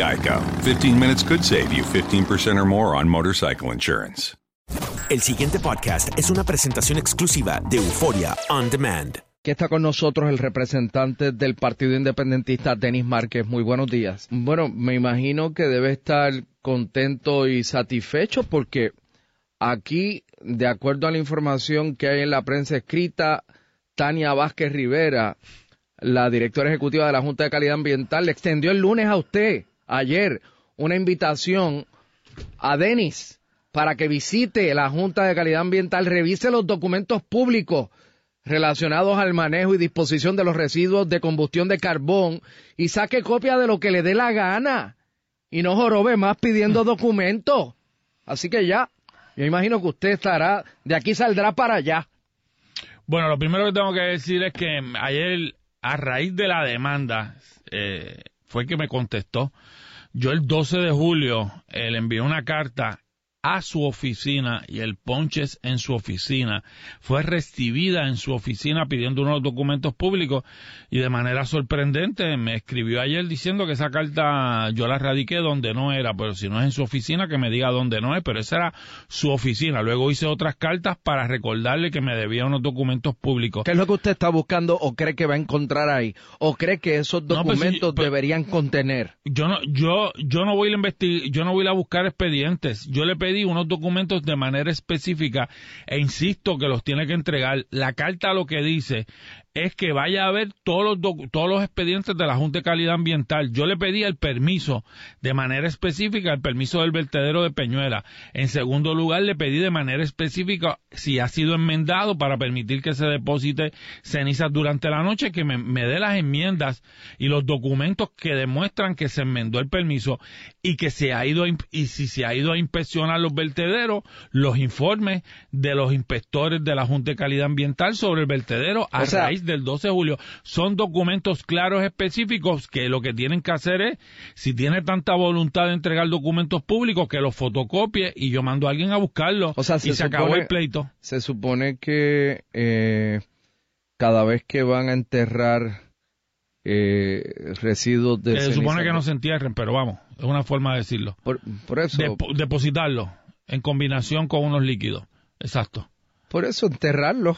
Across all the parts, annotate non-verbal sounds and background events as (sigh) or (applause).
Geico. 15 minutes could save you 15% or more on motorcycle insurance. El siguiente podcast es una presentación exclusiva de Euforia On Demand. Que está con nosotros el representante del Partido Independentista, Denis Márquez. Muy buenos días. Bueno, me imagino que debe estar contento y satisfecho porque aquí, de acuerdo a la información que hay en la prensa escrita, Tania Vázquez Rivera, la directora ejecutiva de la Junta de Calidad Ambiental, le extendió el lunes a usted, ayer, una invitación a Denis para que visite la Junta de Calidad Ambiental, revise los documentos públicos relacionados al manejo y disposición de los residuos de combustión de carbón y saque copia de lo que le dé la gana y no jorobe más pidiendo (laughs) documentos. Así que ya, yo imagino que usted estará, de aquí saldrá para allá. Bueno, lo primero que tengo que decir es que ayer, a raíz de la demanda, eh, fue que me contestó. Yo el 12 de julio eh, le envié una carta a su oficina y el ponches en su oficina fue recibida en su oficina pidiendo unos documentos públicos y de manera sorprendente me escribió ayer diciendo que esa carta yo la radiqué donde no era, pero si no es en su oficina que me diga dónde no es, pero esa era su oficina. Luego hice otras cartas para recordarle que me debía unos documentos públicos. ¿Qué es lo que usted está buscando o cree que va a encontrar ahí? ¿O cree que esos documentos no, pues, deberían contener? Yo no, yo, yo no voy a investigar, yo no voy a buscar expedientes. Yo le pedí unos documentos de manera específica e insisto que los tiene que entregar. La carta lo que dice es que vaya a ver todos los, todos los expedientes de la Junta de Calidad Ambiental. Yo le pedí el permiso de manera específica, el permiso del vertedero de Peñuela. En segundo lugar, le pedí de manera específica si ha sido enmendado para permitir que se deposite cenizas durante la noche, que me, me dé las enmiendas y los documentos que demuestran que se enmendó el permiso y que se ha ido a, y si se ha ido a inspeccionar los vertederos, los informes de los inspectores de la Junta de Calidad Ambiental sobre el vertedero a O sea, raíz del 12 de julio. Son documentos claros específicos que lo que tienen que hacer es, si tiene tanta voluntad de entregar documentos públicos, que los fotocopie y yo mando a alguien a buscarlos O sea, y se, acabó el pleito. Se supone que eh, cada vez que van a enterrar eh, residuos de Se supone que no se entierren, pero vamos, es una forma de decirlo. Por, por eso, Depo- depositarlo en combinación con unos líquidos. Exacto. Por eso enterrarlo,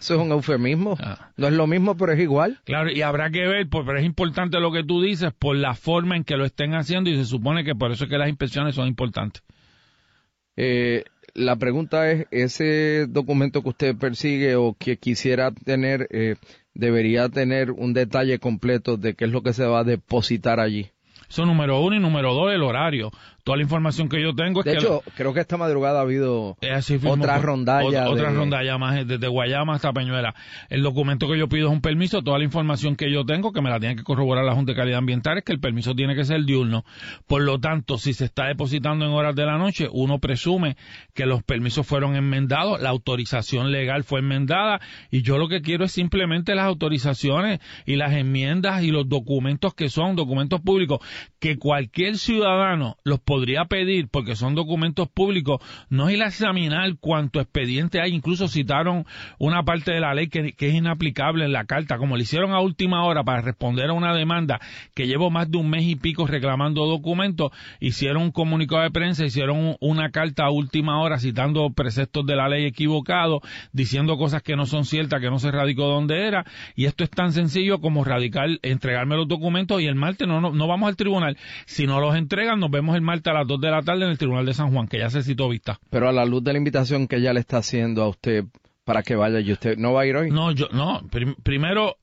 eso es un eufemismo. No es lo mismo, pero es igual. Claro, y habrá que ver, pues, pero es importante lo que tú dices por la forma en que lo estén haciendo y se supone que por eso es que las inspecciones son importantes. Eh, la pregunta es, ¿ese documento que usted persigue o que quisiera tener, eh, debería tener un detalle completo de qué es lo que se va a depositar allí? Eso número uno y número dos, el horario toda la información que yo tengo es de que... hecho, creo que esta madrugada ha habido otra rondalla. Otra, rondalla más, desde Guayama hasta Peñuela. El documento que yo pido es un permiso, toda la información que yo tengo, que me la tiene que corroborar la Junta de Calidad Ambiental, es que el permiso tiene que ser diurno. Por lo tanto, si se está depositando en horas de la noche, uno presume que los permisos fueron enmendados, la autorización legal fue enmendada, y yo lo que quiero es simplemente las autorizaciones y las enmiendas y los documentos que son documentos públicos, que cualquier ciudadano los podría pedir, porque son documentos públicos, no es ir a examinar cuánto expediente hay, incluso citaron una parte de la ley que, es inaplicable en la carta, como le hicieron a última hora para responder a una demanda que llevo más de un mes y pico reclamando documentos, hicieron un comunicado de prensa, hicieron una carta a última hora citando preceptos de la ley equivocados, diciendo cosas que no son ciertas, que no se radicó donde era, y esto es tan sencillo como radicar, entregarme los documentos y el martes no, no, no vamos al tribunal, si no los entregan nos vemos el martes a las 2 de la tarde en el Tribunal de San Juan, que ya se citó vista. Pero a la luz de la invitación que ella le está haciendo a usted para que vaya, ¿y usted no va a ir hoy? No, yo, no. primero,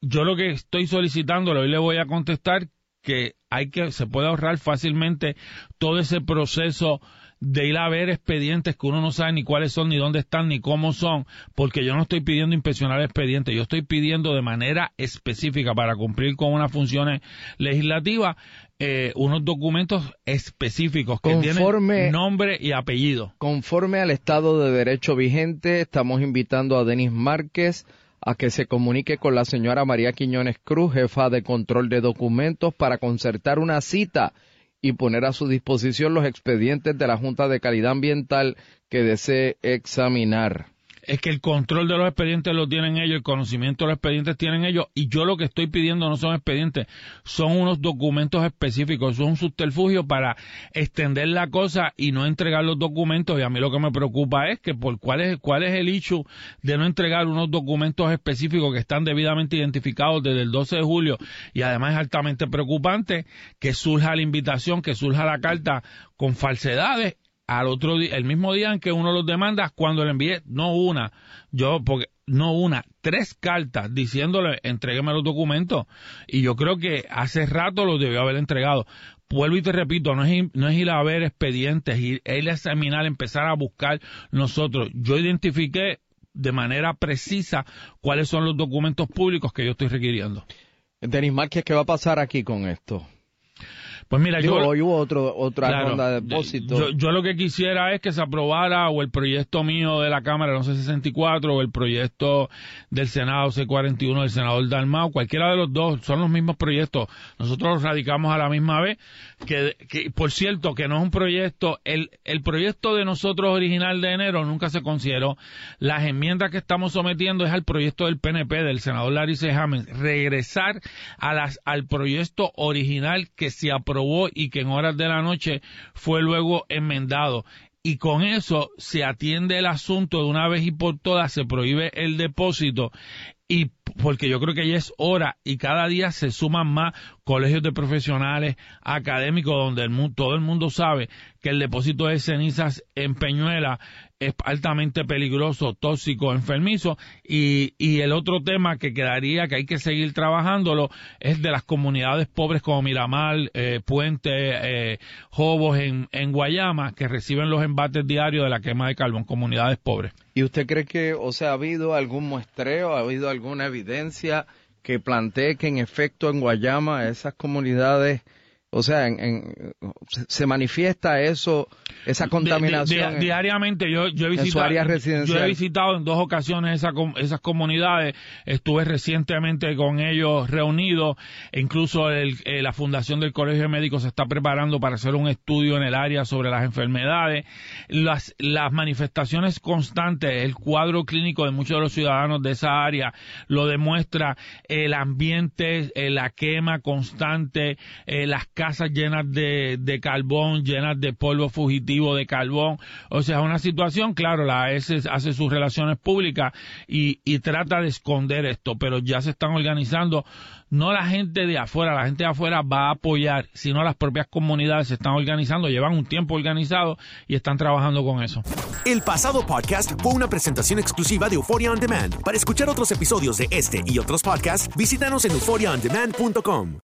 yo lo que estoy solicitando, hoy le voy a contestar que hay que, se puede ahorrar fácilmente todo ese proceso de ir a ver expedientes que uno no sabe ni cuáles son, ni dónde están, ni cómo son, porque yo no estoy pidiendo inspeccionar expedientes, yo estoy pidiendo de manera específica para cumplir con unas funciones legislativas eh, unos documentos específicos que tienen nombre y apellido. Conforme al Estado de Derecho vigente, estamos invitando a Denis Márquez a que se comunique con la señora María Quiñones Cruz, jefa de control de documentos, para concertar una cita y poner a su disposición los expedientes de la Junta de Calidad Ambiental que desee examinar es que el control de los expedientes lo tienen ellos, el conocimiento de los expedientes tienen ellos, y yo lo que estoy pidiendo no son expedientes, son unos documentos específicos, son un subterfugio para extender la cosa y no entregar los documentos, y a mí lo que me preocupa es que por cuál es, cuál es el hecho de no entregar unos documentos específicos que están debidamente identificados desde el 12 de julio, y además es altamente preocupante que surja la invitación, que surja la carta con falsedades al otro día, el mismo día en que uno los demanda, cuando le envié, no una, yo, porque, no una, tres cartas diciéndole, entrégueme los documentos. Y yo creo que hace rato los debió haber entregado. Vuelvo y te repito, no es, no es ir a ver expedientes, ir, ir a examinar, empezar a buscar nosotros. Yo identifiqué de manera precisa cuáles son los documentos públicos que yo estoy requiriendo. Denis Márquez, ¿qué va a pasar aquí con esto? Pues mira, yo, hoy hubo otro, otra ronda de depósito. Yo, lo que quisiera es que se aprobara o el proyecto mío de la Cámara 1164 o el proyecto del Senado C41 del senador Dalmau, cualquiera de los dos, son los mismos proyectos. Nosotros los radicamos a la misma vez, que, que por cierto, que no es un proyecto, el, el proyecto de nosotros original de enero nunca se consideró. Las enmiendas que estamos sometiendo es al proyecto del PNP, del senador Larry C. regresar a las, al proyecto original que se aprobó y que en horas de la noche fue luego enmendado. Y con eso se atiende el asunto de una vez y por todas, se prohíbe el depósito y porque yo creo que ya es hora y cada día se suman más colegios de profesionales académicos donde el, todo el mundo sabe que el depósito de cenizas en Peñuela es altamente peligroso, tóxico, enfermizo. Y, y el otro tema que quedaría, que hay que seguir trabajándolo, es de las comunidades pobres como Miramar, eh, Puente, eh, Jobos en, en Guayama, que reciben los embates diarios de la quema de carbón, comunidades pobres. ¿Y usted cree que, o sea, ha habido algún muestreo, ha habido alguna evidencia que plantee que en efecto en Guayama esas comunidades o sea, en, se manifiesta eso, esa contaminación. diariamente yo, yo, he visitado, yo he visitado en dos ocasiones esas comunidades, estuve recientemente con ellos reunidos, e incluso el, eh, la Fundación del Colegio de Médicos se está preparando para hacer un estudio en el área sobre las enfermedades. Las, las manifestaciones constantes, el cuadro clínico de muchos de los ciudadanos de esa área lo demuestra el ambiente, eh, la quema constante, eh, las casas llenas de, de carbón, llenas de polvo fugitivo de carbón. O sea, una situación, claro, la AES hace sus relaciones públicas y, y trata de esconder esto, pero ya se están organizando no la gente de afuera, la gente de afuera va a apoyar, sino las propias comunidades se están organizando, llevan un tiempo organizado y están trabajando con eso. El pasado podcast fue una presentación exclusiva de Euphoria On Demand. Para escuchar otros episodios de este y otros podcasts, visítanos en euphoriaondemand.com.